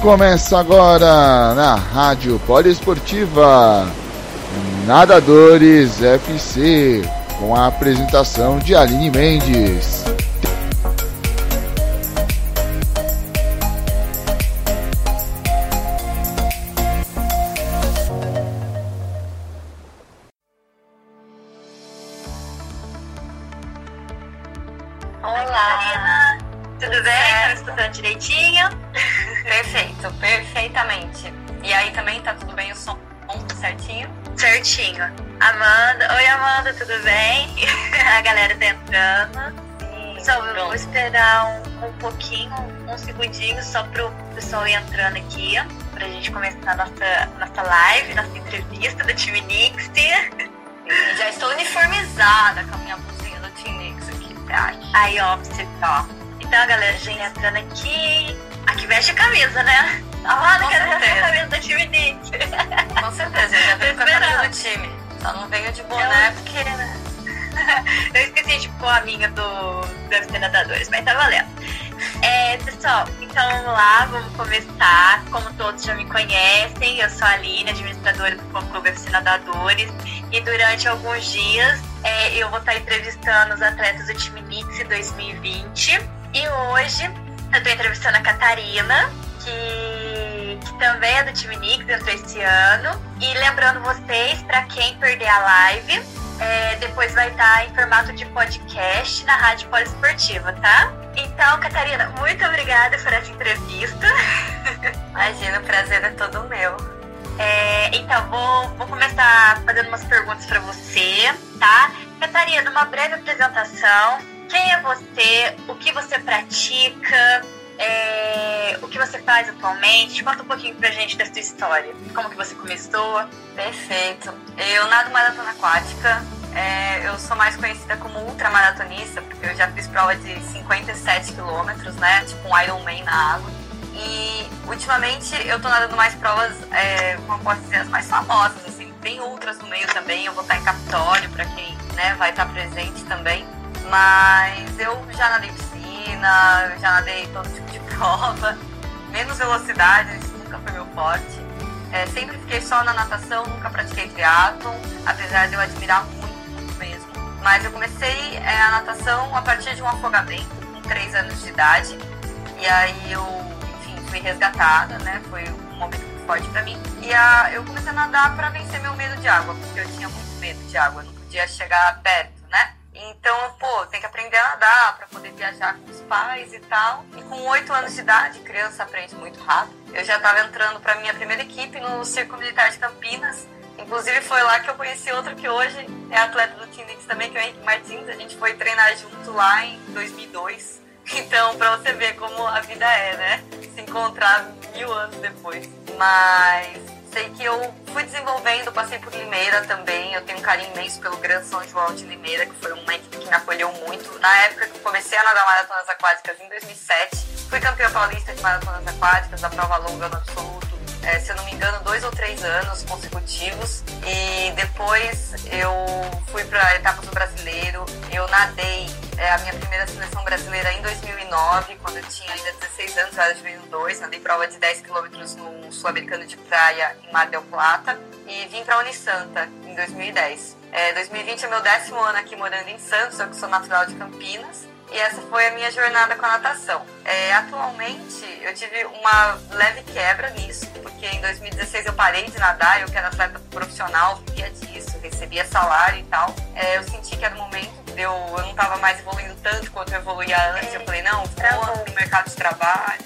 Começa agora na Rádio Poliesportiva Nadadores FC com a apresentação de Aline Mendes. Amanda, oi Amanda, tudo bem? A galera tá entrando. Sim, só pronto. vou esperar um, um pouquinho, um segundinho só pro pessoal ir entrando aqui, pra gente começar a nossa, nossa live, nossa entrevista do time Nix. Já estou uniformizada com a minha blusinha do Team Nix aqui, tá? Aí, ó, você ó. Então, a galera já entrando aqui. Aqui veste a camisa, né? Amada, quero ver a camisa do time Nix. Com certeza, eu já veio com a camisa do time. Só não veio de boné porque, né? eu esqueci de pôr a minha do, do UFC Nadadores, mas tá valendo. É, pessoal, então vamos lá, vamos começar. Como todos já me conhecem, eu sou a Aline, administradora do Fã Clube UFC Nadadores, e durante alguns dias é, eu vou estar entrevistando os atletas do time Nix 2020. E hoje eu estou entrevistando a Catarina, que, que, também é do time Nix, entrou esse ano. E lembrando vocês, para quem perder a live, é, depois vai estar em formato de podcast na Rádio Poliesportiva, tá? Então, Catarina, muito obrigada por essa entrevista. Imagina, o prazer é todo meu. É, então, vou, vou começar fazendo umas perguntas para você, tá? Catarina, uma breve apresentação. Quem é você? O que você pratica? É, o que você faz atualmente? Conta um pouquinho pra gente da sua história. Como que você começou? Perfeito. Eu nado maratona aquática. É, eu sou mais conhecida como ultramaratonista, porque eu já fiz prova de 57 quilômetros, né? Tipo um Ironman na água. E ultimamente eu tô nadando mais provas, é, como posso dizer, as mais famosas, assim. Tem outras no meio também, eu vou estar em Capitólio, para quem né, vai estar presente também. Mas eu já nadei já nadei todo tipo de prova. Menos velocidade, isso nunca foi meu forte. É, sempre fiquei só na natação, nunca pratiquei triatlon, apesar de eu admirar muito, muito mesmo. Mas eu comecei é, a natação a partir de um afogamento, com 3 anos de idade. E aí eu, enfim, fui resgatada, né? Foi um momento muito forte para mim. E a, eu comecei a nadar para vencer meu medo de água, porque eu tinha muito medo de água, não podia chegar perto? Então, pô, tem que aprender a nadar para poder viajar com os pais e tal. E com oito anos de idade, criança aprende muito rápido. Eu já estava entrando para minha primeira equipe no Circo Militar de Campinas. Inclusive foi lá que eu conheci outro que hoje é atleta do Team Nix também, que é o Henrique Martins. A gente foi treinar junto lá em 2002. Então, para você ver como a vida é, né? Se encontrar mil anos depois. Mas sei que eu fui desenvolvendo, passei por Limeira também. Eu tenho um carinho imenso pelo Grande São João de Limeira, que foi uma equipe que me acolheu muito. Na época que eu comecei a nadar maratonas aquáticas, em 2007, fui campeã paulista de maratonas aquáticas, da prova longa no absoluto. É, se eu não me engano, dois ou três anos consecutivos. E depois eu fui para etapas do brasileiro. Eu nadei é, a minha primeira seleção brasileira em 2009, quando eu tinha ainda 16 anos, eu era de 2002. Nadei prova de 10 quilômetros no Sul-Americano de Praia, em Mar del Plata. E vim para Unisanta em 2010. É, 2020 é meu décimo ano aqui morando em Santos, eu que sou natural de Campinas. E essa foi a minha jornada com a natação. É, atualmente, eu tive uma leve quebra nisso, porque em 2016 eu parei de nadar, eu que era atleta profissional, vivia disso, recebia salário e tal. É, eu senti que era o momento, eu, eu não estava mais evoluindo tanto quanto eu evoluía antes. Eu falei, não, vou no mercado de trabalho.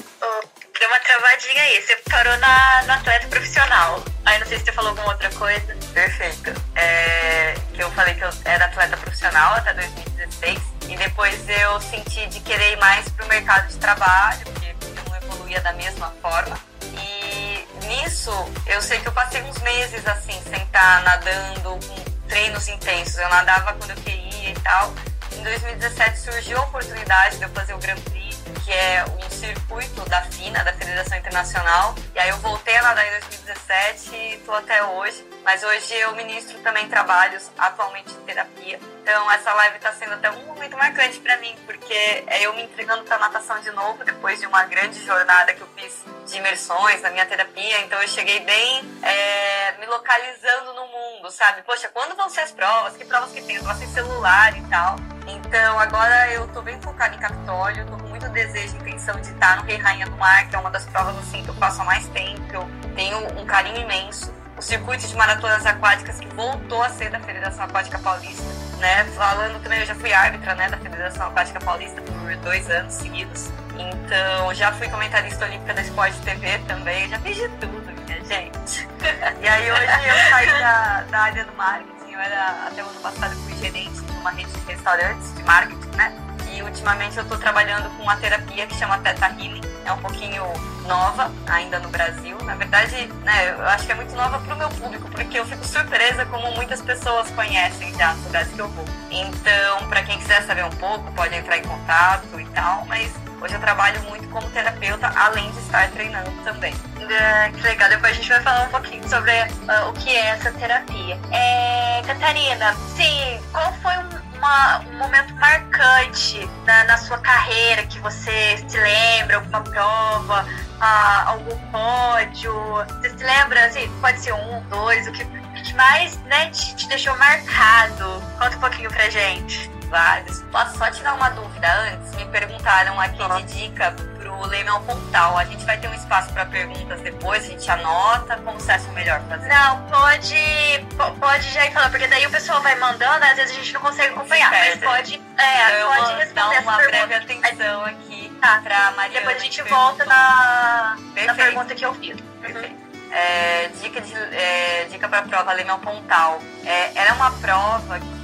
Deu uma travadinha aí, você parou na, no atleta profissional. Aí não sei se você falou alguma outra coisa. Perfeito. É, que eu falei que eu era atleta profissional até 2016 e depois eu senti de querer ir mais pro mercado de trabalho, porque eu não evoluía da mesma forma. E nisso eu sei que eu passei uns meses assim, sem estar nadando, com treinos intensos. Eu nadava quando eu queria e tal. Em 2017 surgiu a oportunidade de eu fazer o Grand Prix que é um circuito da FINA, da Federação Internacional. E aí eu voltei a nadar em 2017 e estou até hoje. Mas hoje eu ministro também trabalhos atualmente em terapia. Então essa live está sendo até um momento marcante para mim, porque é eu me entregando para natação de novo depois de uma grande jornada que eu fiz de imersões na minha terapia. Então eu cheguei bem é, me localizando no mundo, sabe? Poxa, quando vão ser as provas? Que provas que tem? Eu sem celular e tal. Então agora eu tô bem focada em Capitólio, tô muito desejo e intenção de estar no Rei Rainha do Mar, que é uma das provas assim que eu faço há mais tempo, eu tenho um carinho imenso. O circuito de maratonas aquáticas que voltou a ser da Federação Aquática Paulista, né? Falando também, eu já fui árbitra, né, da Federação Aquática Paulista por dois anos seguidos. Então, já fui comentarista olímpica da Sport TV também, já fiz de tudo, minha gente. e aí hoje eu saí da, da área do marketing, eu era até o ano passado fui gerente de uma rede de restaurantes de marketing, né? Ultimamente eu estou trabalhando com uma terapia que chama Theta Healing. É um pouquinho nova ainda no Brasil. Na verdade, né, eu acho que é muito nova para o meu público, porque eu fico surpresa como muitas pessoas conhecem já as cidades que eu vou. Então, para quem quiser saber um pouco, pode entrar em contato e tal, mas Hoje eu trabalho muito como terapeuta, além de estar treinando também. É, que legal, depois a gente vai falar um pouquinho sobre uh, o que é essa terapia. É, Catarina, sim, qual foi um, uma, um momento marcante na, na, sua carreira que você se lembra, alguma prova, uh, algum pódio? Você se lembra, assim, pode ser um, dois, o que, que mais né, te, te deixou marcado? Conta um pouquinho pra gente vários. Posso só tirar uma dúvida antes? Me perguntaram aqui de dica pro Leimel Pontal. A gente vai ter um espaço para perguntas depois, a gente anota. Como você acha melhor fazer? Não, pode, pode já ir falando, porque daí o pessoal vai mandando, às vezes a gente não consegue acompanhar. Mas pode, é, então pode responder dar uma breve atenção aqui tá. pra Maria. Depois a gente volta na, na pergunta que eu fiz. Perfeito. Uhum. É, dica de, é, dica para prova Lemel Pontal. É, era uma prova que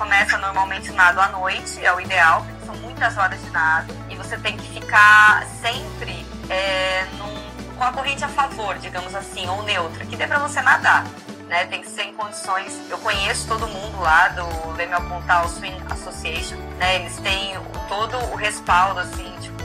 começa normalmente nado à noite, é o ideal, porque são muitas horas de nado, e você tem que ficar sempre é, num, com a corrente a favor, digamos assim, ou neutra, que dê para você nadar. Né, tem que ser em condições. Eu conheço todo mundo lá do Lemel Pontal Swing Association, né? Eles têm todo o respaldo, assim, tipo,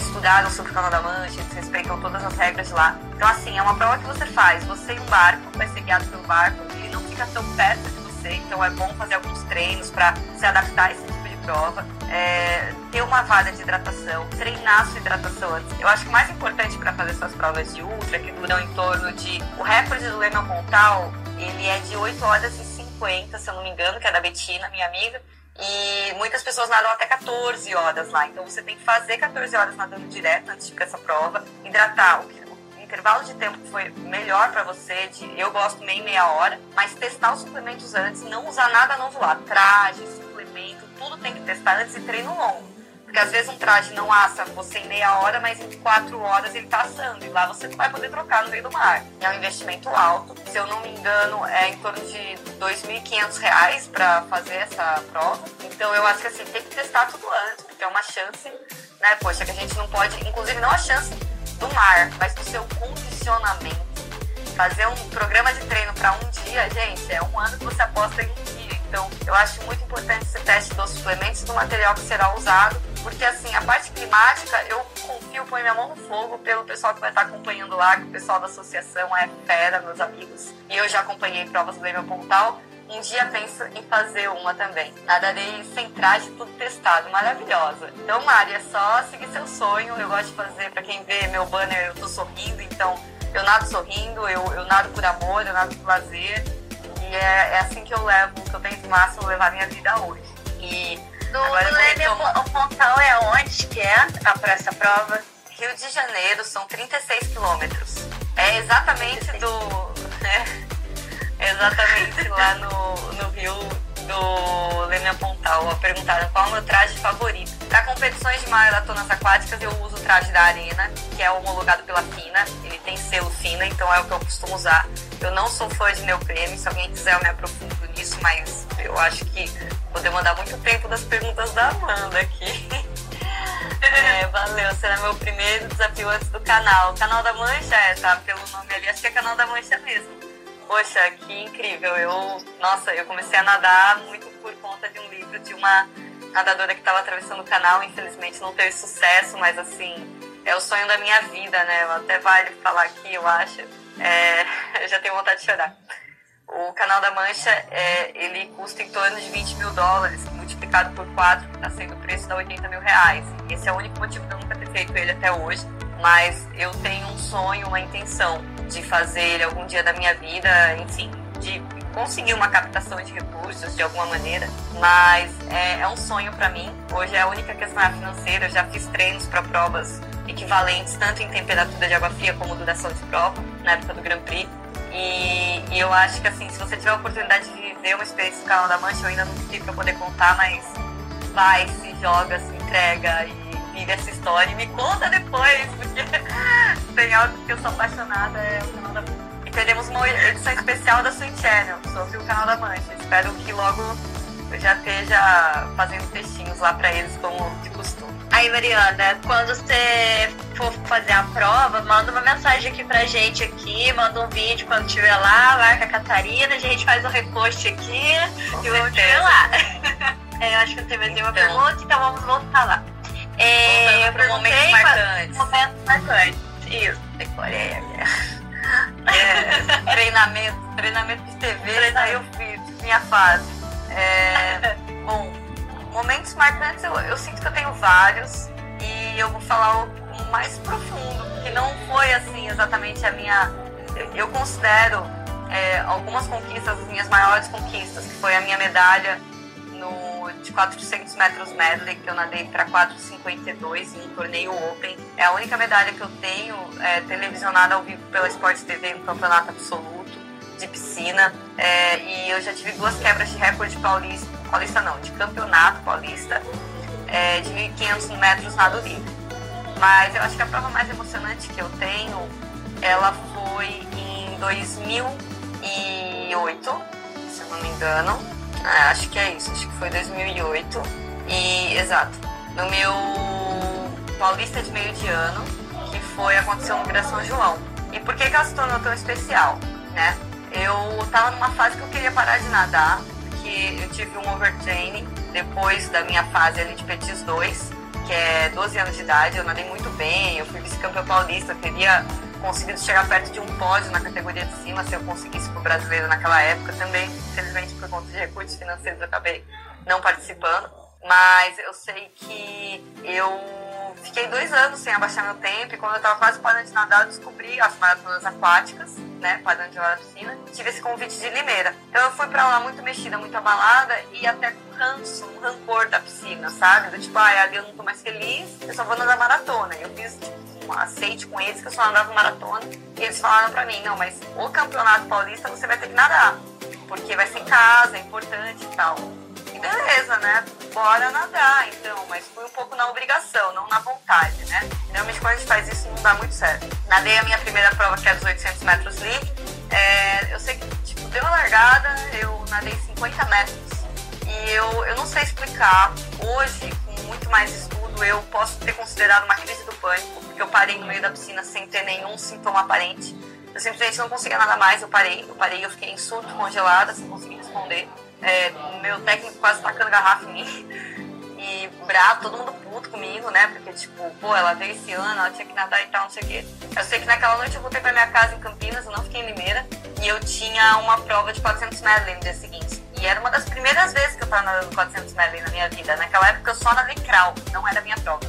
estudaram sobre o Canal da Mancha, eles respeitam todas as regras lá. Então, assim, é uma prova que você faz. Você em um barco, vai ser guiado pelo barco, ele não fica tão perto de você, então é bom fazer alguns treinos para se adaptar a esse tipo de prova. É, ter uma vaga de hidratação, treinar sua hidratação antes. Eu acho que o mais importante para fazer suas provas de ultra, que duram em torno de. O recorde do Lema Pontal, ele é de 8 horas e 50, se eu não me engano, que é da Betina, minha amiga. E muitas pessoas nadam até 14 horas lá. Então você tem que fazer 14 horas nadando direto antes de ir para essa prova, hidratar. O que intervalo de tempo que foi melhor para você, de, eu gosto meio meia hora, mas testar os suplementos antes, não usar nada novo lá, traje, suplemento, tudo tem que testar antes e treino longo. Porque às vezes um traje não assa você em meia hora, mas em quatro horas ele tá assando. E lá você não vai poder trocar no meio do mar. É um investimento alto. Se eu não me engano, é em torno de R$ 2.500 para fazer essa prova. Então eu acho que assim, tem que testar tudo antes, porque é uma chance, né? Poxa, que a gente não pode, inclusive não a chance do mar, mas do seu condicionamento. Fazer um programa de treino para um dia, gente, é um ano que você aposta em um dia. Então, eu acho muito importante esse teste dos suplementos do material que será usado, porque assim, a parte climática, eu confio, ponho minha mão no fogo pelo pessoal que vai estar acompanhando lá, que o pessoal da associação é fera, meus amigos. E eu já acompanhei provas do Leme Pontal, um dia penso em fazer uma também. Nadarei sem traje, tudo testado, maravilhosa. Então, Mari, é só seguir seu sonho. Eu gosto de fazer, para quem vê meu banner, eu tô sorrindo, então eu nado sorrindo, eu, eu nado por amor, eu nado por lazer. E é, é assim que eu levo, que eu tento máximo levar minha vida hoje. E do, agora do o Pontal é onde que é para essa prova? Rio de Janeiro, são 36 quilômetros. É exatamente do. Né? Exatamente lá no, no Rio do Lênia Pontal. Perguntaram qual é o meu traje favorito. Para competições de maratonas aquáticas, eu uso o traje da Arena, que é homologado pela FINA. Ele tem selo FINA, então é o que eu costumo usar. Eu não sou fã de neoprene, se alguém quiser eu me aprofundo nisso, mas eu acho que vou demandar muito tempo das perguntas da Amanda aqui. É, valeu, será meu primeiro desafio antes do canal. O canal da Mancha é, tá? Pelo nome ali, acho que é canal da Mancha mesmo. Poxa, que incrível. Eu, nossa, eu comecei a nadar muito por conta de um livro de uma nadadora que estava atravessando o canal, infelizmente não teve sucesso, mas assim, é o sonho da minha vida, né? Até vale falar aqui, eu acho. É, eu já tenho vontade de chorar. O Canal da Mancha, é, ele custa em torno de 20 mil dólares, multiplicado por 4, que está sendo o preço de 80 mil reais. Esse é o único motivo de eu nunca ter feito ele até hoje, mas eu tenho um sonho, uma intenção de fazer algum dia da minha vida, enfim, de conseguir uma captação de recursos de alguma maneira, mas é, é um sonho para mim. Hoje é a única questão é financeira. Eu já fiz treinos para provas equivalentes, tanto em temperatura de água fria como duração de prova, na época do Grand Prix. E, e, eu acho que assim, se você tiver a oportunidade de viver uma experiência no canal da Mancha, eu ainda não tive para poder contar, mas vai, se joga, se entrega e vive essa história e me conta depois, porque tem algo que eu sou apaixonada, é o canal da. E teremos uma edição especial da Swing Channel sobre o canal da Mancha. Espero que logo eu já esteja fazendo textinhos lá para eles como de costume. Aí, Mariana, quando você for fazer a prova, manda uma mensagem aqui pra gente aqui, manda um vídeo quando estiver lá, marca a Catarina, a gente faz um repost aqui Com e vamos te ver lá. é, eu acho que não tem mais nenhuma então, pergunta, então vamos voltar lá. É, para momentos marcantes. Momentos marcantes. Isso, decorei a minha. É, treinamento, treinamento de TV, aí eu fiz minha fase. É, bom, momentos marcantes eu, eu sinto que eu tenho vários e eu vou falar o mais profundo, que não foi assim exatamente a minha. Eu considero é, algumas conquistas, as minhas maiores conquistas, que foi a minha medalha no, de 400 metros medley, que eu nadei para 4,52 em torneio Open. É a única medalha que eu tenho é, televisionada ao vivo pela Sport TV, um campeonato absoluto de piscina. É, e eu já tive duas quebras de recorde paulista, paulista não, de campeonato paulista, é, de 1.500 metros nado livre. Mas eu acho que a prova mais emocionante que eu tenho, ela foi em 2008, se eu não me engano. É, acho que é isso, acho que foi 2008. E, exato, no meu Paulista de meio de ano, que foi, aconteceu no Vira São João. E por que, que ela se tornou tão especial, né? Eu tava numa fase que eu queria parar de nadar, porque eu tive um overtraining depois da minha fase ali de Petis 2, que é 12 anos de idade, eu nadei muito bem, eu fui vice-campeão paulista, eu teria conseguido chegar perto de um pódio na categoria de cima se eu conseguisse pro brasileiro naquela época também, infelizmente por conta de recursos financeiros eu acabei não participando, mas eu sei que eu fiquei dois anos sem abaixar meu tempo e quando eu estava quase parando de nadar eu descobri as maratonas aquáticas né, parando de lá na piscina, tive esse convite de Limeira. Então eu fui pra lá muito mexida, muito abalada e até com ranço, um rancor da piscina, sabe? Do tipo, ah, ali eu não tô mais feliz, eu só vou nadar maratona. Eu fiz, tipo, aceite com eles que eu só nadava maratona e eles falaram pra mim, não, mas o campeonato paulista você vai ter que nadar, porque vai ser em casa, é importante e tal. E beleza, né? Bora nadar, então, mas fui um pouco na obrigação, não na vontade, né? Normalmente quando a gente faz isso não dá muito certo. Nadei a minha primeira prova, que é dos 800 metros livre. É, eu sei que, tipo, deu uma largada, eu nadei 50 metros. E eu, eu não sei explicar. Hoje, com muito mais estudo, eu posso ter considerado uma crise do pânico, porque eu parei no meio da piscina sem ter nenhum sintoma aparente. Eu simplesmente não conseguia nada mais, eu parei, eu parei, eu fiquei em surto, congelada, sem conseguir responder é, meu técnico quase tacando garrafa em mim. E bravo, todo mundo puto comigo, né? Porque, tipo, pô, ela veio esse ano, ela tinha que nadar e tal, não sei o quê. Eu sei que naquela noite eu voltei pra minha casa em Campinas, eu não fiquei em Limeira. E eu tinha uma prova de 400 medley no dia seguinte. E era uma das primeiras vezes que eu tava nadando 400 medley na minha vida. Naquela época eu só nadei crawl, não era minha prova.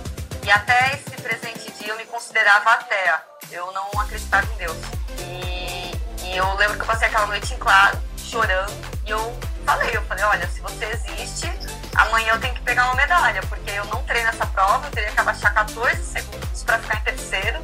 E até esse presente dia eu me considerava atea. Eu não acreditava em Deus. E, e eu lembro que eu passei aquela noite em claro, chorando. E eu falei, eu falei, olha, se você existe, amanhã eu tenho que pegar uma medalha, porque eu não treino essa prova, eu teria que abaixar 14 segundos para ficar em terceiro,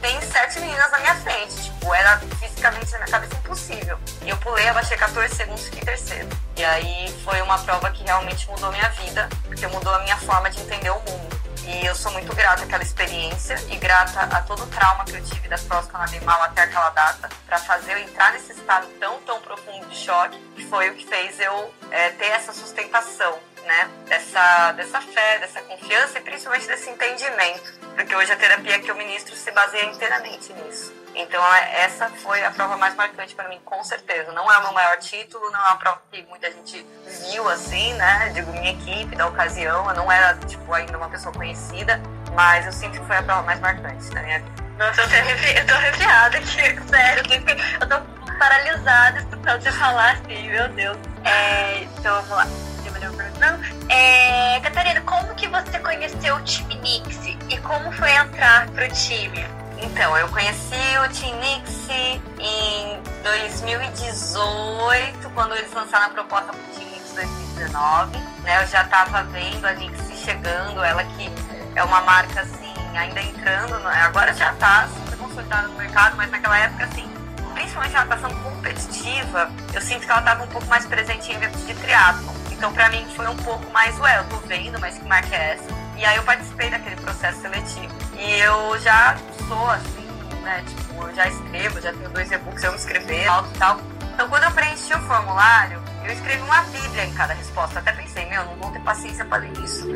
tem sete meninas na minha frente, tipo, era fisicamente na minha cabeça impossível. Eu pulei, abaixei 14 segundos e fiquei terceiro. E aí foi uma prova que realmente mudou minha vida, porque mudou a minha forma de entender o mundo. E eu sou muito grata àquela experiência e grata a todo o trauma que eu tive das provas que eu nadei mal até aquela data, para fazer eu entrar nesse estado tão, tão profundo de choque, que foi o que fez eu é, ter essa sustentação né? Dessa, dessa fé, dessa confiança e principalmente desse entendimento. Porque hoje a terapia que eu ministro se baseia inteiramente nisso. Então, é, essa foi a prova mais marcante para mim, com certeza. Não é o meu maior título, não é uma prova que muita gente viu assim, né? Digo, minha equipe da ocasião, eu não era, tipo, ainda uma pessoa conhecida, mas eu sinto que foi a prova mais marcante da minha vida. Nossa, eu tô, arrepiada aqui, sério. Eu tô paralisada escutando você falar assim, meu Deus. É, então, vamos lá. É, Catarina, como que você conheceu o time Nix e como foi entrar pro time? Então, eu conheci o Team Nix em 2018, quando eles lançaram a proposta pro Team Nix 2019. Né, eu já estava vendo a Nix chegando, ela que é uma marca assim, ainda entrando, agora já está super consolidada no mercado, mas naquela época, assim, principalmente a natação competitiva, eu sinto que ela estava um pouco mais presente em eventos de triatlo. Então, para mim, foi um pouco mais, ué, eu tô vendo, mas que marca é essa? E aí eu participei daquele processo seletivo. E eu já sou assim, né? Tipo, eu já escrevo, já tenho dois e-books, eu me escrever, e tal. Então, quando eu preenchi o formulário, eu escrevi uma bíblia em cada resposta. Até pensei, meu, não vou ter paciência para ler isso.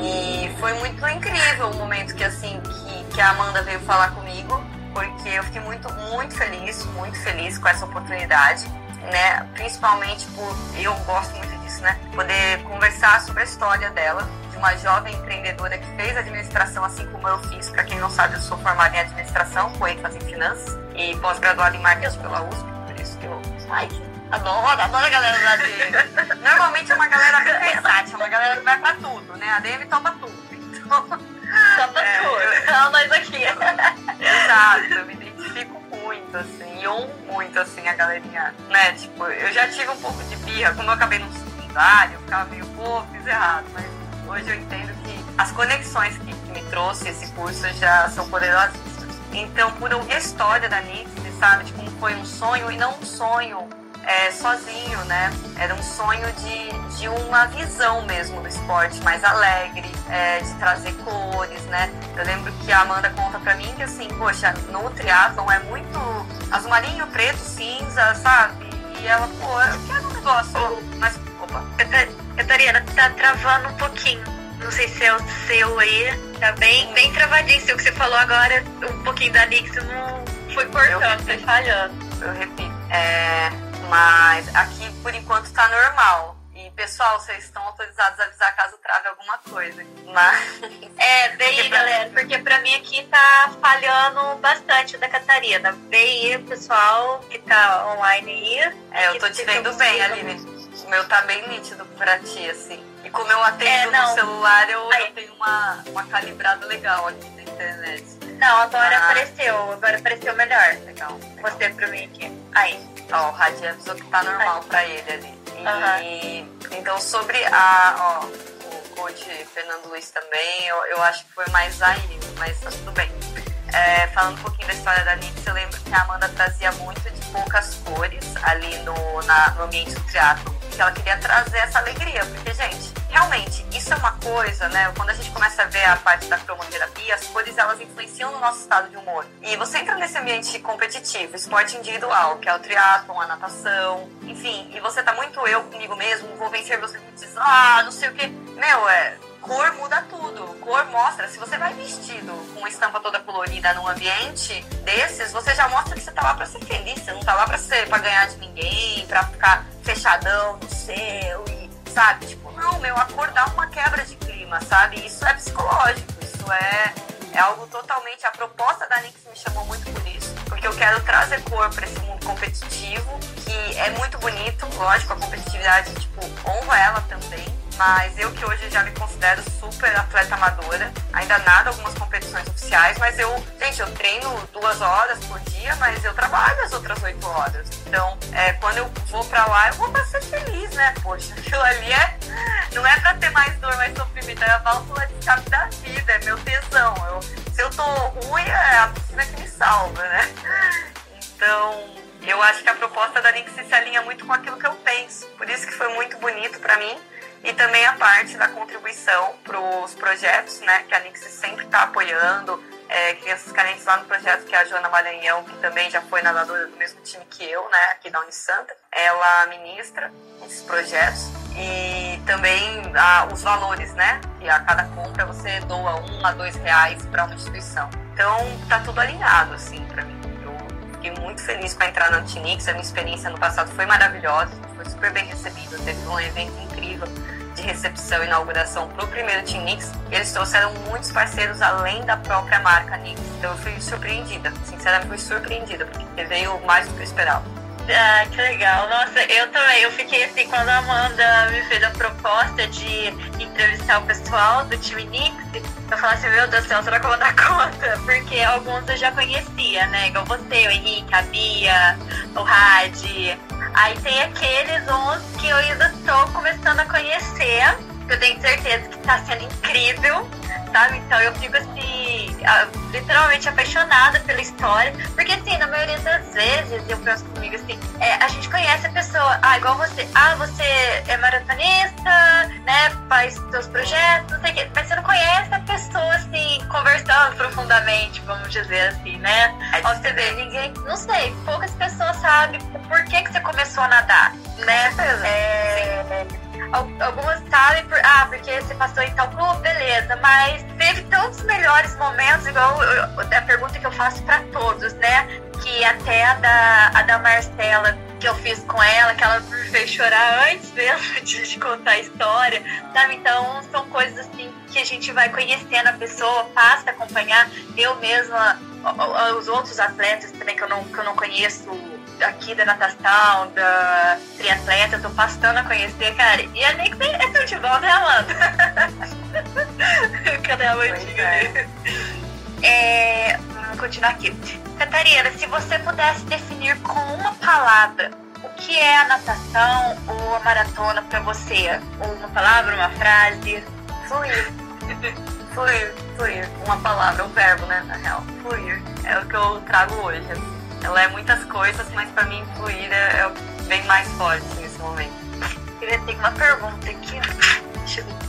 E foi muito incrível o momento que, assim, que, que a Amanda veio falar comigo, porque eu fiquei muito, muito feliz, muito feliz com essa oportunidade, né? Principalmente por, eu gosto muito disso, né? Poder conversar sobre a história dela, uma jovem empreendedora que fez administração, assim como eu fiz. Para quem não sabe, eu sou formada em administração, com ênfase em finanças e pós-graduada em marketing pela USP, por isso que eu. Ai, adoro, adoro a galera da ADM. Normalmente é uma galera bem versátil, é uma galera que vai pra tudo, né? A ADM topa tudo. Então. Topa é, tudo. Então, nós aqui. galerinha, né? Tipo, eu já tive um pouco de birra, quando eu acabei no secundário, eu ficava meio, pô, fiz errado, mas hoje eu entendo que as conexões que, que me trouxe esse curso já são poderosíssimas. Então, por a história da Nixie, sabe, como foi um sonho e não um sonho é, sozinho, né? Era um sonho de, de uma visão mesmo do esporte mais alegre, é, de trazer cores, né? Eu lembro que a Amanda conta pra mim que assim, poxa, no triatlon é muito azul marinho, preto, cinza, sabe? E ela, pô, eu quero um negócio, mas, opa, Catarina, tá travando um pouquinho. Não sei se é o seu aí. Tá bem, bem travadinho. O que você falou agora, um pouquinho da Nix não foi cortando, foi falhando. Eu repito. É, mas aqui, por enquanto, tá normal. E, pessoal, vocês estão autorizados a avisar caso trave alguma coisa. Mas... É, vê aí, galera, porque pra mim aqui tá falhando bastante da Catarina. Vê aí, pessoal que tá online aí. É, eu tô te vendo bem, Aline o meu tá bem nítido pra ti, assim. E como eu atendo é, no celular, eu, eu, tenho uma, uma calibrada legal aqui na internet. Não, agora ah. apareceu, agora apareceu melhor. Legal. legal. Pra mim aqui. Aí. Ó, o Radi avisou que tá normal Aí. pra ele ali. E, então, sobre a, ó, o coach Fernando Luiz também, eu, eu acho que foi mais aí, mas tá tudo bem. É, falando um pouquinho da história da Nix, eu lembro que a Amanda trazia muito de poucas cores ali no, na, no ambiente do teatro que ela queria trazer essa alegria, porque, gente, realmente, isso é uma coisa, né? Quando a gente começa a ver a parte da cromoterapia, as cores elas influenciam no nosso estado de humor. E você entra nesse ambiente competitivo, esporte individual, que é o triatlon, a natação, enfim, e você tá muito eu comigo mesmo, vou vencer, você diz, ah, não sei o que. Meu, é cor muda tudo. Cor mostra, se você vai vestido com estampa toda colorida num ambiente desses, você já mostra que você tá lá pra ser feliz, você não tá lá pra ser para ganhar de ninguém, pra ficar fechadão no seu e, sabe? Tipo, não, meu, a cor dá uma quebra de clima, sabe? Isso é psicológico, isso é, é algo totalmente. A proposta da Nix me chamou muito por isso, porque eu quero trazer cor para esse mundo competitivo, que é muito bonito, lógico, a competitividade, tipo, honra ela também mas eu que hoje já me considero super atleta amadora, ainda nada algumas competições oficiais, mas eu, gente, eu treino duas horas por dia, mas eu trabalho as outras oito horas. Então, é, quando eu vou pra lá, eu vou pra ser feliz, né? Poxa, aquilo ali é. Não é pra ter mais dor, mais sofrimento, é a válvula de escape da vida, é meu tesão. Eu, se eu tô ruim, é a piscina que me salva, né? Então, eu acho que a proposta da Nix se alinha muito com aquilo que eu penso. Por isso que foi muito bonito para mim e também a parte da contribuição para os projetos, né, que a Nix sempre está apoiando, é, crianças carentes lá no projeto, que é a Joana Maranhão, que também já foi nadadora do mesmo time que eu, né, aqui da Unisanta, ela ministra esses projetos e também os valores, né? Que a cada compra você doa um a dois reais para uma instituição. Então tá tudo alinhado, assim, para mim. Fiquei muito feliz com a entrada na Tinix. A minha experiência no passado foi maravilhosa, foi super bem recebida. Teve um evento incrível de recepção e inauguração para o primeiro Team Nix, eles trouxeram muitos parceiros além da própria marca Nix. Então eu fui surpreendida, sinceramente fui surpreendida, porque veio mais do que eu esperava. Ah, que legal. Nossa, eu também. Eu fiquei assim, quando a Amanda me fez a proposta de entrevistar o pessoal do time Nix, eu falei assim, meu Deus do céu, será que eu vou dar conta? Porque alguns eu já conhecia, né? Igual você, o Henrique, a Bia, o Rad, Aí tem aqueles uns que eu ainda estou começando a conhecer, que eu tenho certeza que está sendo incrível, sabe? Então eu fico assim, literalmente apaixonada pela história, porque assim, na maioria das vezes eu penso comigo assim, é, a gente conhece a pessoa, ah, igual você, ah, você é maratonista, né, faz seus projetos, não sei o quê, mas você não conhece a pessoa assim, conversando profundamente, vamos dizer assim, né? Aí você vê, ninguém, não sei, poucas pessoas sabem por que, que você começou a nadar, né? É, algumas sabem por, ah, porque você passou em tal clube, beleza, mas teve tantos melhores momentos, igual eu, a pergunta que eu faço para todos, né? Que até a da, a da Marcela, que eu fiz com ela, que ela me fez chorar antes mesmo de, de contar a história, sabe? Então são coisas assim que a gente vai conhecendo a pessoa, passa a acompanhar. Eu mesma, os outros atletas também que eu não, que eu não conheço aqui da natação, da triatleta, eu tô passando a conhecer, cara. E a Nix é tudo de bom, né, Amanda? Cadê a Amandinha é. é, Vamos continuar aqui. Catarina, se você pudesse definir com uma palavra o que é a natação ou a maratona para você? Ou uma palavra, uma frase? Fluir. fluir, fluir. Uma palavra, um verbo, né, na real. Fluir. É o que eu trago hoje. Ela é muitas coisas, mas para mim fluir é, é bem mais forte nesse momento. Eu tenho uma pergunta aqui.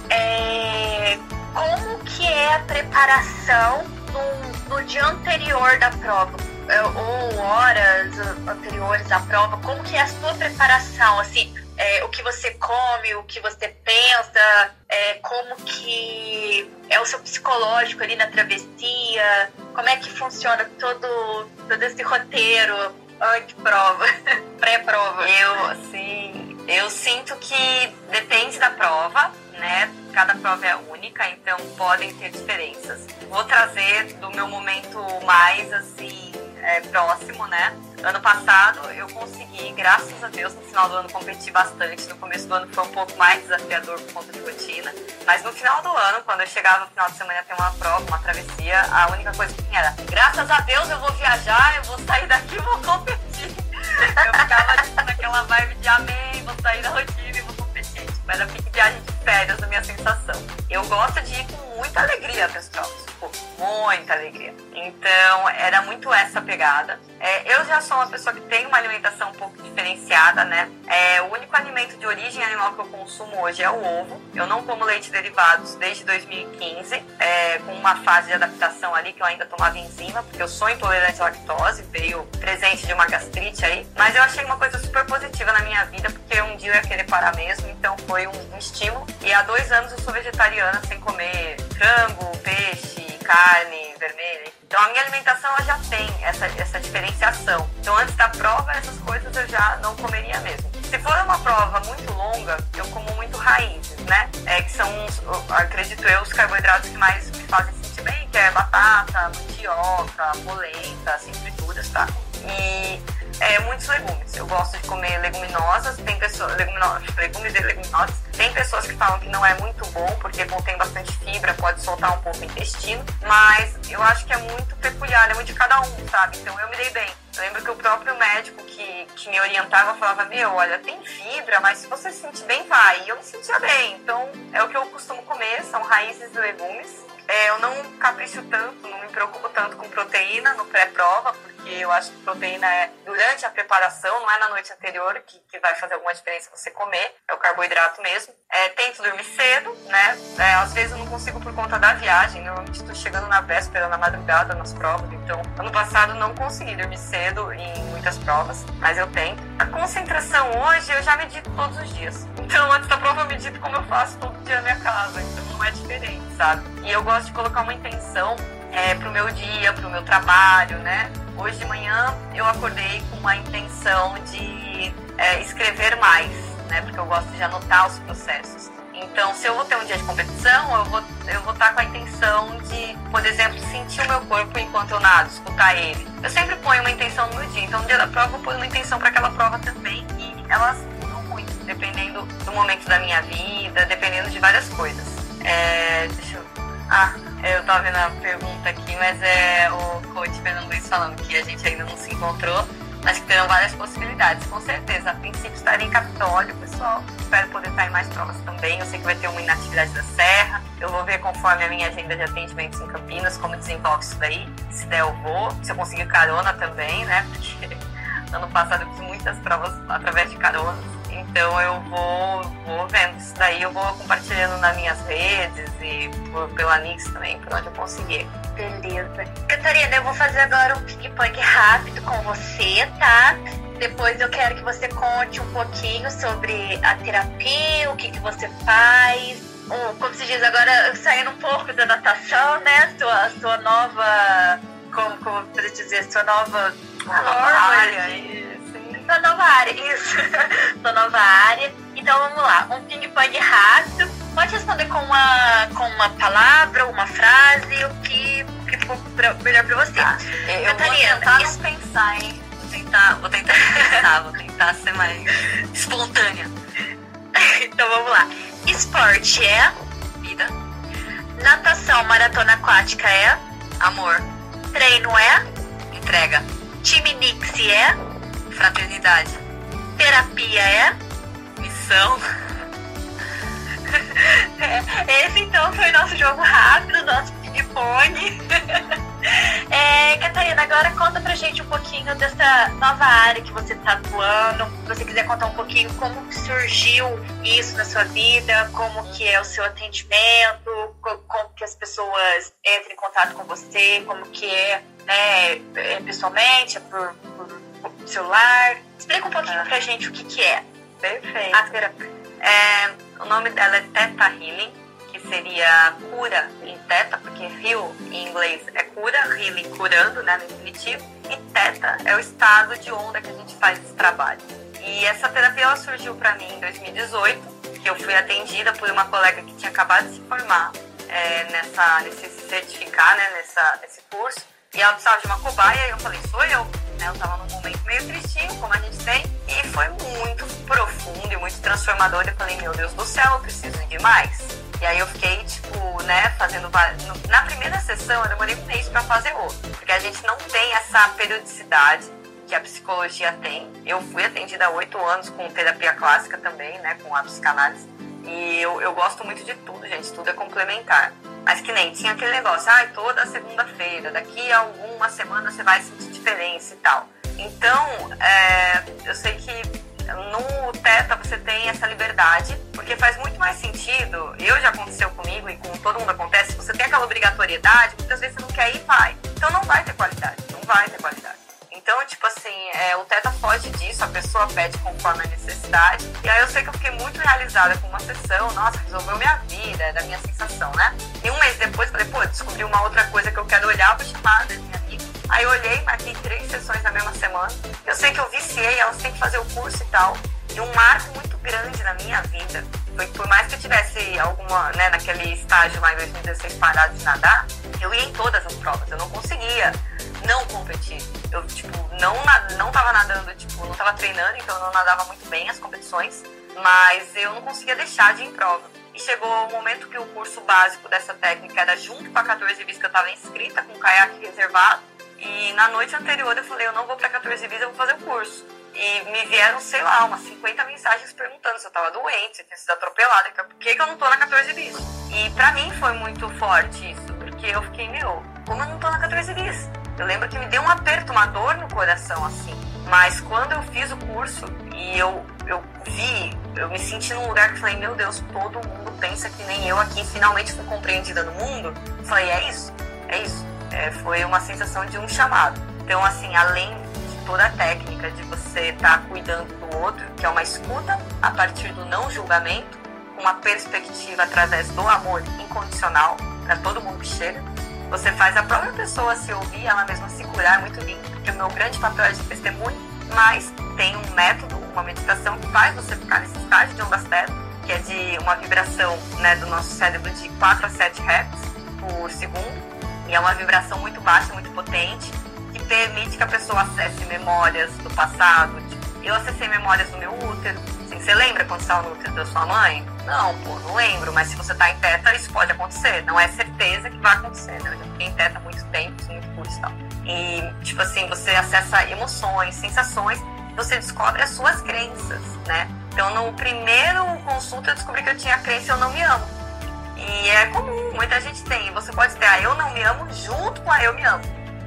É, como que é a preparação no, no dia anterior da prova? É, ou horas anteriores à prova? Como que é a sua preparação? Assim, é, o que você come, o que você pensa, é, como que é o seu psicológico ali na travessia, como é que funciona todo, todo esse roteiro antes-prova, pré-prova? Eu, assim, eu sinto que depende da prova, né? Cada prova é única, então podem ter diferenças. Vou trazer do meu momento mais, assim, é, próximo, né? Ano passado eu consegui, graças a Deus, no final do ano competir bastante. No começo do ano foi um pouco mais desafiador por conta de rotina. Mas no final do ano, quando eu chegava no final de semana ter uma prova, uma travessia, a única coisa que tinha era graças a Deus eu vou viajar, eu vou sair daqui e vou competir. Eu ficava tipo, naquela vibe de amém, vou sair da rotina e vou competir. Tipo, era pique viagem de férias a minha sensação. Eu gosto de ir com muita alegria para as provas muita alegria. Então, era muito essa pegada. É, eu já sou uma pessoa que tem uma alimentação um pouco diferenciada, né? É, o único alimento de origem animal que eu consumo hoje é o ovo. Eu não como leite derivados desde 2015, é, com uma fase de adaptação ali que eu ainda tomava enzima, porque eu sou intolerante à lactose, veio presente de uma gastrite aí. Mas eu achei uma coisa super positiva na minha vida, porque um dia eu ia querer parar mesmo, então foi um, um estímulo. E há dois anos eu sou vegetariana sem comer frango, peixe, carne vermelha. Então a minha alimentação ela já tem essa, essa diferenciação. Então antes da prova, essas coisas eu já não comeria mesmo. Se for uma prova muito longa, eu como muito raízes, né? É, que são, acredito eu, os carboidratos que mais me fazem sentir bem, que é batata, mandioca, polenta, assim, frituras, tá? E é, muitos legumes. Eu gosto de comer leguminosas, tem pessoas, legumes e leguminosas. Tem pessoas que falam que não é muito bom porque contém bastante fibra, pode soltar um pouco o intestino, mas eu acho que é muito peculiar, é muito de cada um, sabe? Então eu me dei bem. Eu lembro que o próprio médico que, que me orientava falava: Meu, olha, tem fibra, mas se você se sentir bem, vai. E eu me sentia bem. Então é o que eu costumo comer: são raízes e legumes. É, eu não capricho tanto, não me preocupo tanto com proteína no pré-prova, porque eu acho que proteína é durante a preparação, não é na noite anterior que, que vai fazer alguma diferença você comer, é o carboidrato mesmo. É, tento dormir cedo, né? É, às vezes eu não consigo por conta da viagem, normalmente estou chegando na véspera, na madrugada, nas provas, então ano passado não consegui dormir cedo em muitas provas, mas eu tento. A concentração hoje eu já medito todos os dias. Então, antes da prova, eu medito como eu faço todo dia na minha casa. Então, não é diferente, sabe? E eu gosto de colocar uma intenção é, pro meu dia, pro meu trabalho, né? Hoje de manhã, eu acordei com uma intenção de é, escrever mais, né? Porque eu gosto de anotar os processos. Então, se eu vou ter um dia de competição, eu vou, eu vou estar com a intenção de, por exemplo, sentir o meu corpo enquanto eu nado, escutar ele. Eu sempre ponho uma intenção no meu dia. Então, no dia da prova, eu ponho uma intenção para aquela prova também. E elas dependendo do momento da minha vida, dependendo de várias coisas. É, deixa eu. Ah, eu tava vendo a pergunta aqui, mas é o coach Fernando Luiz falando que a gente ainda não se encontrou mas que terão várias possibilidades, com certeza. A princípio estarei em Capitólio, pessoal. Espero poder estar em mais provas também. Eu sei que vai ter uma inatividade da Serra. Eu vou ver conforme a minha agenda de atendimentos em Campinas, como desenvolve isso daí. Se der, eu vou. Se eu conseguir carona também, né? Porque ano passado eu fiz muitas provas através de caronas. Então eu vou, vou vendo isso daí, eu vou compartilhando nas minhas redes e por, pela Nix também, por onde eu conseguir. Beleza. Catarina, eu vou fazer agora um ping-pong rápido com você, tá? Depois eu quero que você conte um pouquinho sobre a terapia, o que, que você faz. Um, como se diz agora, saindo um pouco da natação, né? Sua, sua nova. Como, como dizer? Sua nova. Nova área sua nova área, isso. sua nova área. Então vamos lá, um ping-pong rápido. Pode responder com uma, com uma palavra, uma frase, o que, o que for pra, melhor pra você. Tá. Eu Catarina, vou tentar não pensar, hein? Vou tentar, vou tentar pensar, vou tentar ser mais espontânea. então vamos lá. Esporte é vida. Natação maratona aquática é amor. Treino é entrega. Time Nix é Fraternidade. Terapia é? Missão. Esse então foi nosso jogo rápido, nosso ping-pong. É, Catarina, agora conta pra gente um pouquinho dessa nova área que você está atuando. Se você quiser contar um pouquinho como surgiu isso na sua vida, como que é o seu atendimento, como que as pessoas entram em contato com você, como que é, né, é pessoalmente, é por, por celular. Explica um pouquinho ah. pra gente o que, que é. Perfeito. A terapia. É, o nome dela é Theta Healing, que seria cura em Theta, porque heal em inglês é cura, healing curando, né, no infinitivo, e Theta é o estado de onda que a gente faz esse trabalho. E essa terapia ela surgiu para mim em 2018, que eu fui atendida por uma colega que tinha acabado de se formar é, nessa, nesse certificar, né, nessa, nesse curso, e ela precisava de uma cobaia, e eu falei, sou eu né? Eu tava num momento meio tristinho, como a gente tem, e foi muito profundo e muito transformador. Eu falei, meu Deus do céu, eu preciso de mais. E aí eu fiquei, tipo, né, fazendo. Na primeira sessão eu demorei um mês para fazer outro, porque a gente não tem essa periodicidade que a psicologia tem. Eu fui atendida há oito anos com terapia clássica também, né, com a psicanálise. E eu, eu gosto muito de tudo, gente, tudo é complementar. Mas que nem tinha aquele negócio, ai, ah, toda segunda-feira, daqui a alguma semana você vai sentir diferença e tal. Então, é, eu sei que no Teta você tem essa liberdade, porque faz muito mais sentido. Eu já aconteceu comigo e com todo mundo acontece, você tem aquela obrigatoriedade, muitas vezes você não quer ir e vai. Então não vai ter qualidade, não vai ter qualidade. Então, tipo assim, é, o Teta foge disso, a pessoa pede conforme a necessidade. E aí eu sei que eu fiquei muito realizada com uma sessão, nossa, resolveu minha vida, é da minha sensação, né? E um mês depois falei, pô, descobri uma outra coisa que eu quero olhar, vou chamar da minha. Aí eu olhei, marquei três sessões na mesma semana. Eu sei que eu viciei, elas têm que fazer o curso e tal. E um marco muito grande na minha vida foi por mais que eu tivesse alguma, né, naquele estágio lá em 2016 parado de nadar, eu ia em todas as provas, eu não conseguia não competir. Eu, tipo, não, não tava nadando, tipo, não tava treinando, então eu não nadava muito bem as competições, mas eu não conseguia deixar de ir em prova. E chegou o momento que o curso básico dessa técnica era junto com a 14 bis que eu estava inscrita, com o caiaque reservado. E na noite anterior eu falei, eu não vou para 14 bis, eu vou fazer o curso. E me vieram, sei lá, umas 50 mensagens perguntando se eu tava doente, se eu tinha sido atropelada, então por que, que eu não tô na 14 bis? E pra mim foi muito forte isso, porque eu fiquei, meu, como eu não tô na 14 bis? Eu lembro que me deu um aperto, uma dor no coração, assim. Mas quando eu fiz o curso e eu, eu vi, eu me senti num lugar que falei, meu Deus, todo mundo pensa que nem eu aqui, finalmente fui compreendida no mundo. falei, é isso, é isso. É, foi uma sensação de um chamado. Então, assim, além de toda a técnica de você estar tá cuidando do outro, que é uma escuta a partir do não julgamento, uma perspectiva através do amor incondicional para todo mundo que chega. Você faz a própria pessoa se ouvir, ela mesma se curar, é muito lindo, porque o meu grande papel é de testemunho, mas tem um método, uma meditação que faz você ficar nesse estágio de ondas teta, que é de uma vibração né, do nosso cérebro de 4 a 7 Hz por segundo, e é uma vibração muito baixa, muito potente, que permite que a pessoa acesse memórias do passado. Tipo, eu acessei memórias do meu útero. Assim, você lembra quando estava no útero da sua mãe? Não, pô, não lembro. Mas se você está em teta, isso pode acontecer. Não é certeza que vai acontecer, né? Eu já fiquei em teta muito tempo, muito curso e tal. E, tipo assim, você acessa emoções, sensações, você descobre as suas crenças, né? Então, no primeiro consulta, eu descobri que eu tinha crença eu não me amo. E é comum, muita gente tem. Você pode ter a eu não me amo junto com a eu me amo.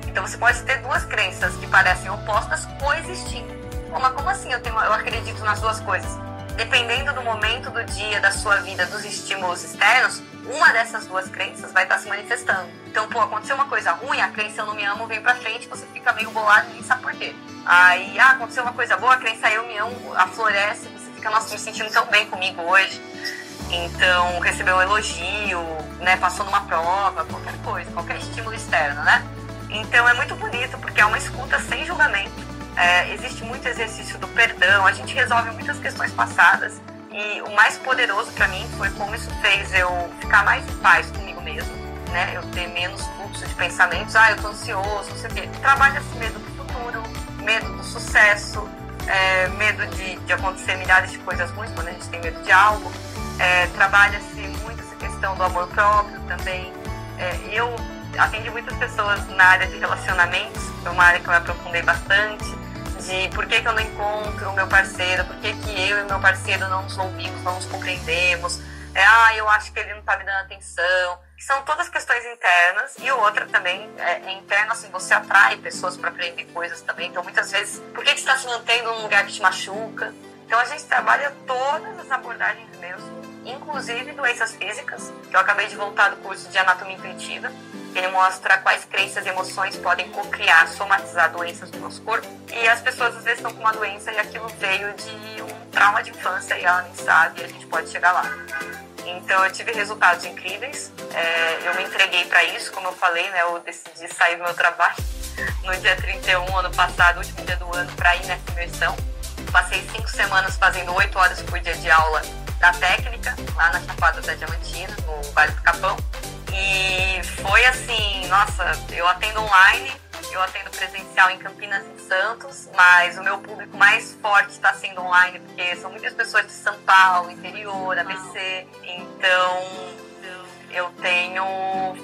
Então você pode ter duas crenças que parecem opostas coexistindo. Mas como assim eu, tenho, eu acredito nas duas coisas? Dependendo do momento do dia, da sua vida, dos estímulos externos, uma dessas duas crenças vai estar se manifestando. Então, pô, aconteceu uma coisa ruim, a crença eu não me amo vem pra frente, você fica meio bolado e nem sabe por quê. Aí, ah, aconteceu uma coisa boa, a crença eu me amo aflorece, você fica, nossa, me sentindo tão bem comigo hoje. Então, recebeu um elogio, né, passou numa prova, qualquer coisa, qualquer estímulo externo, né? Então é muito bonito porque é uma escuta sem julgamento. É, existe muito exercício do perdão, a gente resolve muitas questões passadas e o mais poderoso para mim foi como isso fez eu ficar mais em paz comigo mesmo, né? Eu ter menos fluxo de pensamentos, ah, eu tô ansioso, não sei o quê. Trabalha-se medo do futuro, medo do sucesso, é, medo de, de acontecer milhares de coisas ruins quando a gente tem medo de algo. É, Trabalha-se muito essa questão do amor próprio também. É, eu atendi muitas pessoas na área de relacionamentos, foi uma área que eu aprofundei bastante, de por que, que eu não encontro o meu parceiro, por que, que eu e meu parceiro não nos ouvimos, não nos compreendemos, é, ah, eu acho que ele não está me dando atenção, que são todas questões internas, e outra também é, é interna, assim, você atrai pessoas para aprender coisas também, então muitas vezes, por que, que você está se mantendo num lugar que te machuca? Então a gente trabalha todas as abordagens mesmo, inclusive doenças físicas, que eu acabei de voltar do curso de anatomia intuitiva, ele mostra quais crenças e emoções podem co-criar, somatizar doenças do nosso corpo. E as pessoas às vezes estão com uma doença e aquilo veio de um trauma de infância e ela nem sabe e a gente pode chegar lá. Então eu tive resultados incríveis. É, eu me entreguei para isso, como eu falei, né? Eu decidi sair do meu trabalho no dia 31 ano passado, último dia do ano, para ir nessa imersão. Passei cinco semanas fazendo oito horas por dia de aula da lá na Chapada da Diamantina, no Vale do Capão. E foi assim, nossa, eu atendo online, eu atendo presencial em Campinas e Santos, mas o meu público mais forte está sendo online, porque são muitas pessoas de São Paulo, interior, ABC. Então, eu tenho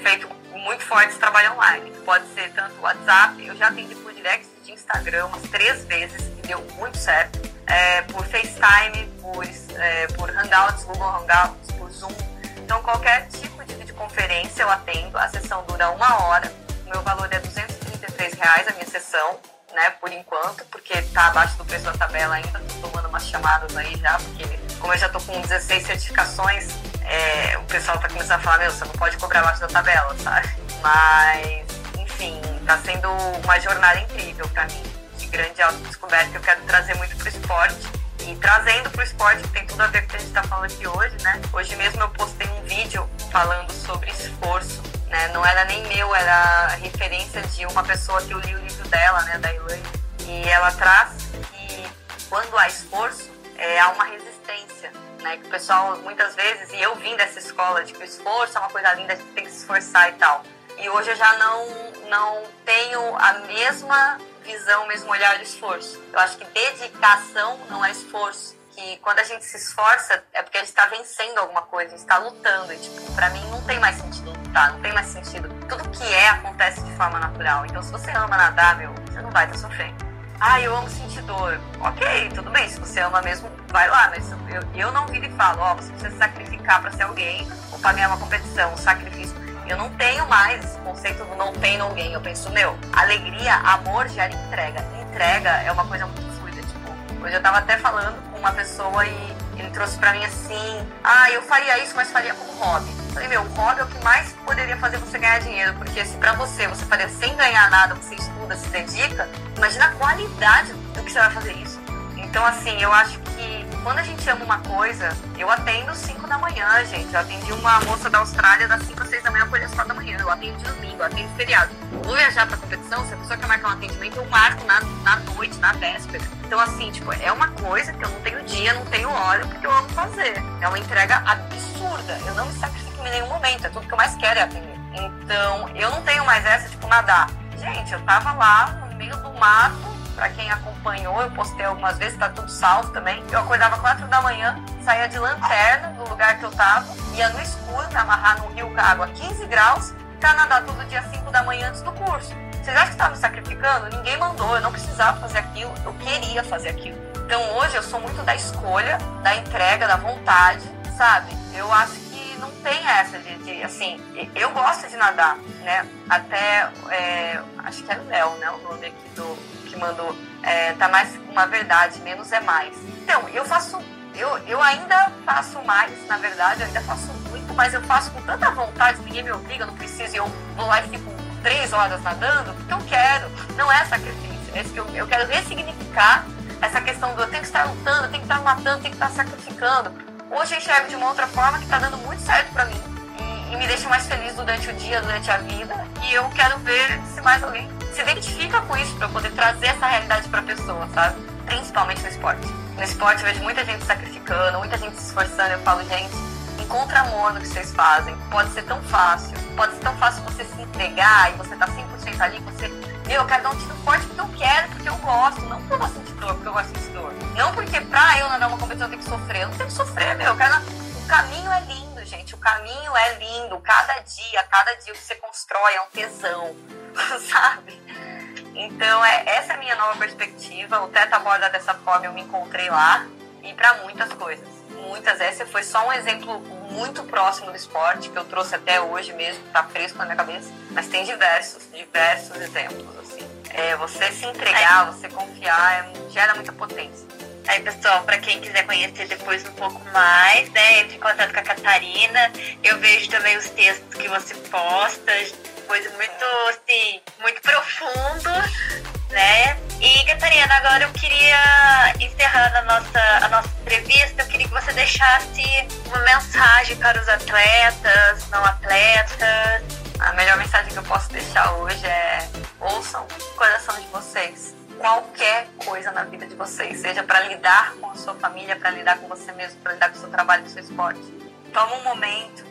feito muito forte esse trabalho online. Pode ser tanto WhatsApp, eu já atendi por direct de Instagram umas três vezes e deu muito certo. É, por FaceTime, por, é, por Hangouts, Google Hangouts, por Zoom. Então, qualquer tipo de videoconferência eu atendo. A sessão dura uma hora. O meu valor é 233 reais a minha sessão, né, por enquanto, porque tá abaixo do preço da tabela ainda. Tô tomando umas chamadas aí já, porque como eu já tô com 16 certificações, é, o pessoal tá começando a falar, meu, você não pode cobrar abaixo da tabela, sabe? Mas, enfim, tá sendo uma jornada incrível para mim, grande autodescoberta que eu quero trazer muito pro esporte e trazendo para o esporte, que tem tudo a ver com o que a gente está falando aqui hoje, né? Hoje mesmo eu postei um vídeo falando sobre esforço, né? Não era nem meu, era referência de uma pessoa que eu li o livro dela, né? Da Elaine. E ela traz que quando há esforço, é, há uma resistência, né? Que o pessoal, muitas vezes, e eu vim dessa escola de que o esforço é uma coisa linda, a gente tem que se esforçar e tal. E hoje eu já não, não tenho a mesma visão, mesmo olhar de esforço. Eu acho que dedicação não é esforço. Que quando a gente se esforça é porque a gente está vencendo alguma coisa, a gente está lutando. E, tipo, pra mim não tem mais sentido lutar, não tem mais sentido. Tudo que é acontece de forma natural. Então, se você ama nadar, meu, você não vai estar tá sofrendo. Ah, eu amo sentir dor. Ok, tudo bem. Se você ama mesmo, vai lá. Mas eu, eu não viro e falo, ó, oh, você precisa sacrificar para ser alguém ou para ganhar uma competição. Um sacrifício eu não tenho mais esse conceito do não tem ninguém. Eu penso, meu, alegria, amor gera entrega. Entrega é uma coisa muito fluida. Tipo, hoje eu tava até falando com uma pessoa e ele trouxe para mim assim: ah, eu faria isso, mas faria como hobby. Eu falei, meu, hobby é o que mais poderia fazer você ganhar dinheiro, porque se pra você, você faria sem ganhar nada, você estuda, se dedica, imagina a qualidade do que você vai fazer isso. Então, assim, eu acho que quando a gente ama uma coisa, eu atendo 5 da manhã, gente. Eu atendi uma moça da Austrália das 5 às 6 da manhã, por às 4 da manhã. Eu atendo domingo, eu atendo feriado. Vou viajar pra competição, se a pessoa quer marcar um atendimento, eu marco na, na noite, na véspera. Então, assim, tipo, é uma coisa que eu não tenho dia, não tenho hora, porque eu amo fazer. É uma entrega absurda. Eu não me sacrifico em nenhum momento. É tudo que eu mais quero é atender. Então, eu não tenho mais essa, tipo, nadar. Gente, eu tava lá no meio do mato, para quem acompanhou, eu postei algumas vezes, tá tudo salvo também. Eu acordava 4 da manhã, saía de lanterna do lugar que eu tava, ia no escuro, amarrar no rio com água 15 graus, pra nadar todo dia 5 da manhã antes do curso. Vocês acham que estava me sacrificando? Ninguém mandou, eu não precisava fazer aquilo, eu queria fazer aquilo. Então hoje eu sou muito da escolha, da entrega, da vontade, sabe? Eu acho não tem essa de, de assim, eu gosto de nadar, né? Até, é, acho que era o Léo, né? O nome aqui do, que mandou é, tá mais uma verdade, menos é mais. Então, eu faço, eu, eu ainda faço mais, na verdade, eu ainda faço muito, mas eu faço com tanta vontade, ninguém me obriga, eu não preciso, eu vou lá e fico três horas nadando, porque eu quero, não é sacrifício, é que eu, eu quero ressignificar essa questão do eu tenho que estar lutando, eu tenho que estar matando, tenho que estar sacrificando. Hoje eu enxergo de uma outra forma que está dando muito certo para mim e, e me deixa mais feliz durante o dia, durante a vida, e eu quero ver se mais alguém se identifica com isso para poder trazer essa realidade para a pessoa, sabe? Principalmente no esporte. No esporte eu vejo muita gente sacrificando, muita gente se esforçando. Eu falo, gente, encontra amor no que vocês fazem. Pode ser tão fácil. Pode ser tão fácil você se entregar e você tá 100% ali, você, meu, eu quero dar um tiro forte porque eu quero, porque eu gosto. Não porque eu gosto de dor, porque eu gosto de dor. Não porque pra eu nadar uma competição eu tenho que sofrer. Eu não tenho que sofrer, meu. Eu quero... O caminho é lindo, gente. O caminho é lindo. Cada dia, cada dia que você constrói é um tesão, sabe? Então, é, essa é a minha nova perspectiva. O Teta aborda dessa forma, eu me encontrei lá. E para muitas coisas. Muitas. Esse foi só um exemplo muito próximo do esporte, que eu trouxe até hoje mesmo, tá fresco na minha cabeça. Mas tem diversos, diversos exemplos, assim. É, você se entregar, você confiar, é, gera muita potência. Aí, pessoal, para quem quiser conhecer depois um pouco mais, né, entre em contato com a Catarina. Eu vejo também os textos que você posta, coisa muito, assim, muito profundo, né? E, Catarina, agora eu queria, encerrando a nossa, a nossa entrevista, eu queria que você deixasse uma mensagem para os atletas, não atletas. A melhor mensagem que eu posso deixar hoje é ouçam o coração de vocês. Qualquer coisa na vida de vocês, seja para lidar com a sua família, para lidar com você mesmo, para lidar com o seu trabalho, com o seu esporte. Toma um momento,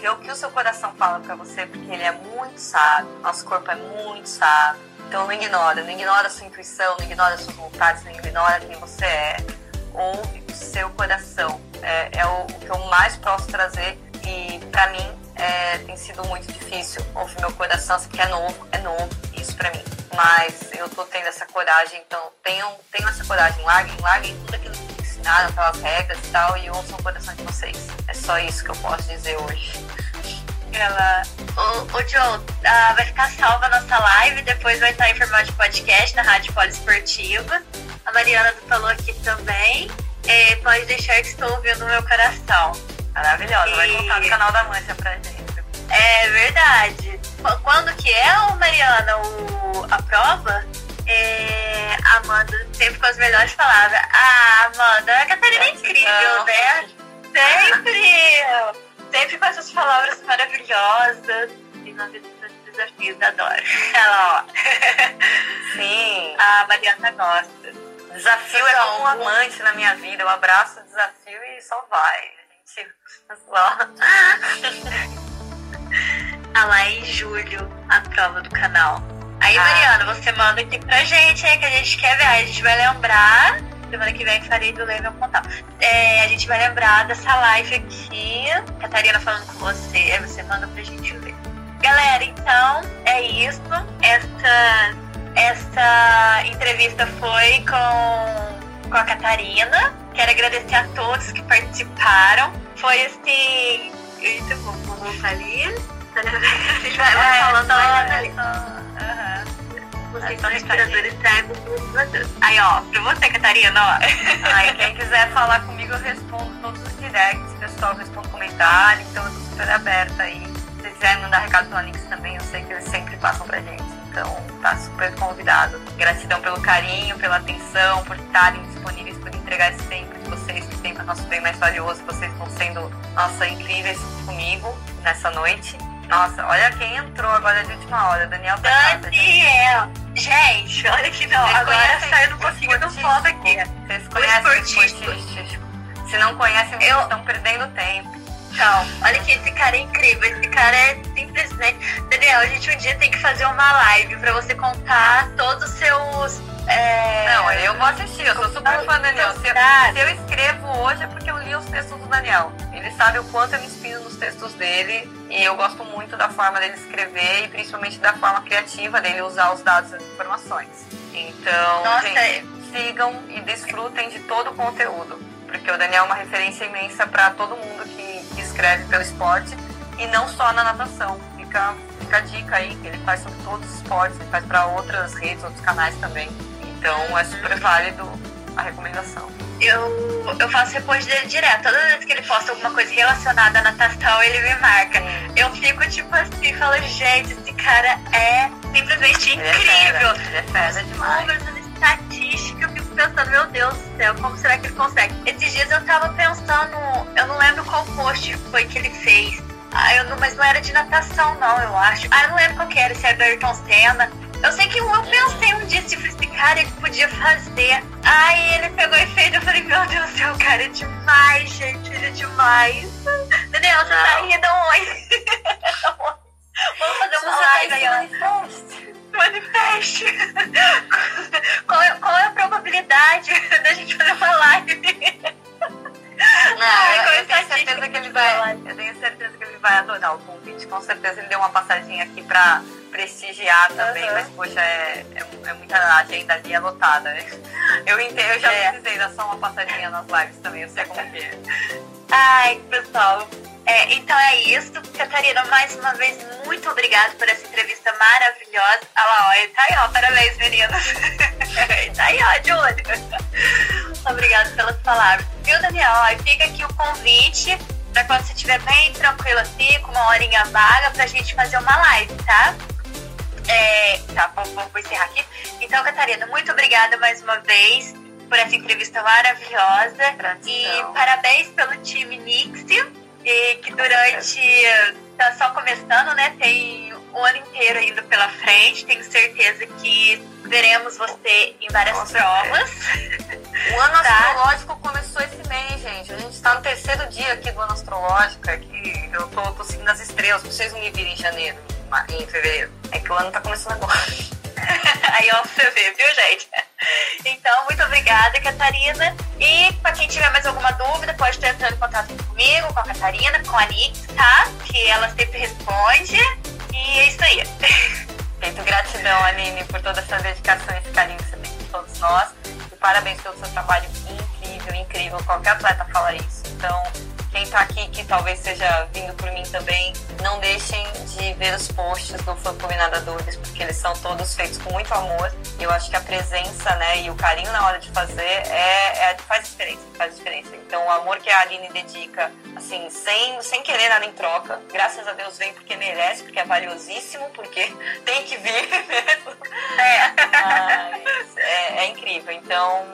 ver o que o seu coração fala para você, porque ele é muito sábio, nosso corpo é muito sábio. Então não ignora, não ignora a sua intuição, não ignora as suas vontades, não ignora quem você é. Ouve o seu coração. É, é o, o, que eu mais posso trazer e para mim é, tem sido muito difícil ouvir meu coração, porque é novo, é novo isso para mim. Mas eu tô tendo essa coragem, então tenham, tenham essa coragem, larguem, larguem tudo aquilo que ensinaram, aquelas regras e tal, e ouçam o coração de vocês. É só isso que eu posso dizer hoje. Ela. O, o Joe, ah, vai ficar salva a nossa live, depois vai estar em formato de podcast na Rádio Poliesportiva. A Mariana falou aqui também. É, pode deixar que estou ouvindo o meu coração. Maravilhosa, e... vai contar no canal da Mancha pra gente. É verdade. Quando que é, Mariana, o, a prova? É, Amanda sempre com as melhores palavras. Ah, Amanda, a Catarina é incrível, né? Sempre! Sempre com essas palavras maravilhosas e na vida dos desafios, adoro. Ela, ó. Sim. A Mariana gosta. Desafio é como um amante na minha vida. Eu abraço o desafio e só vai. A gente só. ah lá em julho, a prova do canal. Aí, ah. Mariana, você manda aqui pra gente, aí que a gente quer ver. Aí a gente vai lembrar Semana que vem farei do Level Contar. É, a gente vai lembrar dessa live aqui. Catarina falando com você. Aí você manda pra gente ver. Galera, então é isso. Essa, essa entrevista foi com, com a Catarina. Quero agradecer a todos que participaram. Foi assim. Muito bom. Ali. A gente vai, é, falando. Uhum. Vocês são respiradores cegos Aí, ó, pra você, Catarina, ó. Aí, quem quiser falar comigo, eu respondo todos os directs, pessoal, eu respondo comentário, então eu tô super aberta aí. Se vocês quiser mandar recado pela Nix também, eu sei que eles sempre passam pra gente. Então, tá super convidado. Gratidão pelo carinho, pela atenção, por estarem disponíveis, por entregar esse tempo de vocês, que tempo é nosso bem mais valioso. Vocês estão sendo, nossa, incríveis comigo nessa noite. Nossa, olha quem entrou agora de última hora, Daniel Daniel! Gente, olha que não, Vocês agora saindo um pouquinho do foco aqui. Vocês conhecem o esportístico? Se não conhecem, vocês eu... estão perdendo tempo. Então, olha que esse cara é incrível. Esse cara é simplesmente. Daniel, a gente um dia tem que fazer uma live pra você contar todos os seus. É... Não, eu vou assistir, eu sou super fã do Daniel. Se eu, se eu, escrevo hoje é porque eu li os textos do Daniel. Ele sabe o quanto eu me inspiro nos textos dele e eu gosto muito da forma dele escrever e principalmente da forma criativa dele usar os dados e as informações. Então, Nossa, gente, é... sigam e desfrutem de todo o conteúdo, porque o Daniel é uma referência imensa para todo mundo que, que escreve pelo esporte e não só na natação. Fica, fica a dica aí que ele faz sobre todos os esportes, ele faz para outras redes, outros canais também. Então é super válido a recomendação eu, eu faço repost dele direto. Toda vez que ele posta alguma coisa relacionada à natação, ele me marca. Eu fico tipo assim, falo, gente, esse cara é simplesmente ele incrível. É fera, ele é demais. Números, estatística, eu fico pensando, meu Deus do céu, como será que ele consegue? Esses dias eu tava pensando, eu não lembro qual post foi que ele fez. Ah, eu não, mas não era de natação, não, eu acho. Ah, eu não lembro qual que era, se era do Ayrton Senna. Eu sei que eu pensei um dia, tipo, esse cara ele podia fazer. Aí ele pegou e fez. Eu falei, meu Deus do céu, o cara é demais, gente. Ele é demais. Daniel, você tá rindo onde? Vamos fazer uma live aí, ó. Manifeste. qual, é, qual é a probabilidade da gente fazer uma live? Não, Ai, eu, eu tenho certeza que ele vai. Eu tenho certeza que ele vai adorar o convite. Com certeza ele deu uma passadinha aqui pra prestigiar também, uhum. mas poxa, é, é, é, muita agenda ali é lotada. Né? Eu entendo, eu já é. precisei dar só uma passadinha nas lives também, eu sei como que é. Ai, pessoal. É, então é isso. Catarina, mais uma vez, muito obrigada por essa entrevista maravilhosa. Olha lá, ó, tá aí, ó. Parabéns, meninas. tá aí, ó, Júlio. Obrigada pelas palavras. Viu, Daniel? Ó, fica aqui o convite para quando você estiver bem tranquilo assim, com uma horinha vaga, pra gente fazer uma live, tá? É, tá, vou, vou encerrar aqui. Então, Catarina, muito obrigada mais uma vez por essa entrevista maravilhosa. E parabéns pelo time Nixie, que durante. Tá só começando, né? Tem o ano inteiro ainda pela frente. Tenho certeza que veremos você em várias Com provas. O ano tá? astrológico começou esse mês, gente. A gente está no terceiro dia aqui do ano astrológico. Aqui eu tô, tô seguindo as estrelas, pra vocês me virem em janeiro em fevereiro. É que o ano tá começando agora. Aí ó, você vê, viu, gente? Então, muito obrigada, Catarina. E para quem tiver mais alguma dúvida, pode estar entrando em contato comigo, com a Catarina, com a Nix, tá? Que ela sempre responde. E é isso aí. Feito gratidão, Aline, por toda essa dedicação e esse carinho que você tem com todos nós. E parabéns pelo seu trabalho incrível, incrível. Qualquer atleta fala isso. Então, quem está aqui, que talvez seja vindo por mim também, não deixem de ver os posts do Fã Nadadores, porque eles são todos feitos com muito amor. E eu acho que a presença né, e o carinho na hora de fazer é, é, faz diferença, faz diferença. Então o amor que a Aline dedica, assim, sem, sem querer nada em troca, graças a Deus vem porque merece, porque é valiosíssimo, porque tem que vir mesmo. É. é, é, incrível. Então,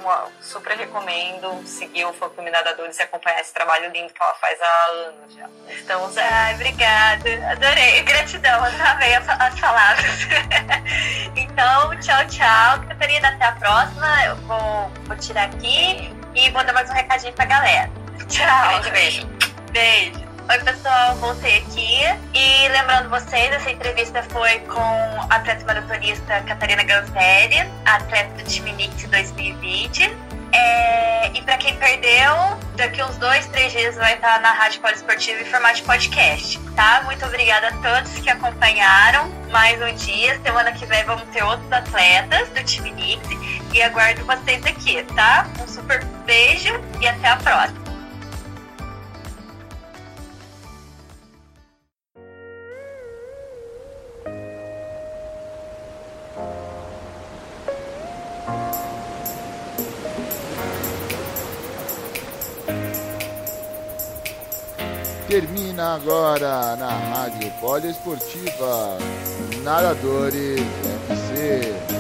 super recomendo seguir o Fã Nadadores e acompanhar esse trabalho lindo que ela faz há anos já. Estamos Ai, obrigada. Adorei. Gratidão, amei as palavras. então, tchau, tchau. Catarina, até a próxima. Eu vou, vou tirar aqui e vou dar mais um recadinho pra galera. Tchau. Grande beijo. Beijo. Oi, pessoal, voltei aqui. E lembrando vocês, essa entrevista foi com a atleta maratonista Catarina Ganzelli, atleta do time Nix 2020. É, e para quem perdeu, daqui uns dois, três dias vai estar na Rádio Poliesportiva em formato de podcast, tá? Muito obrigada a todos que acompanharam mais um dia. Semana que vem vamos ter outros atletas do time Nix e aguardo vocês aqui, tá? Um super beijo e até a próxima. Termina agora na Rádio Poliesportiva Nadadores FC.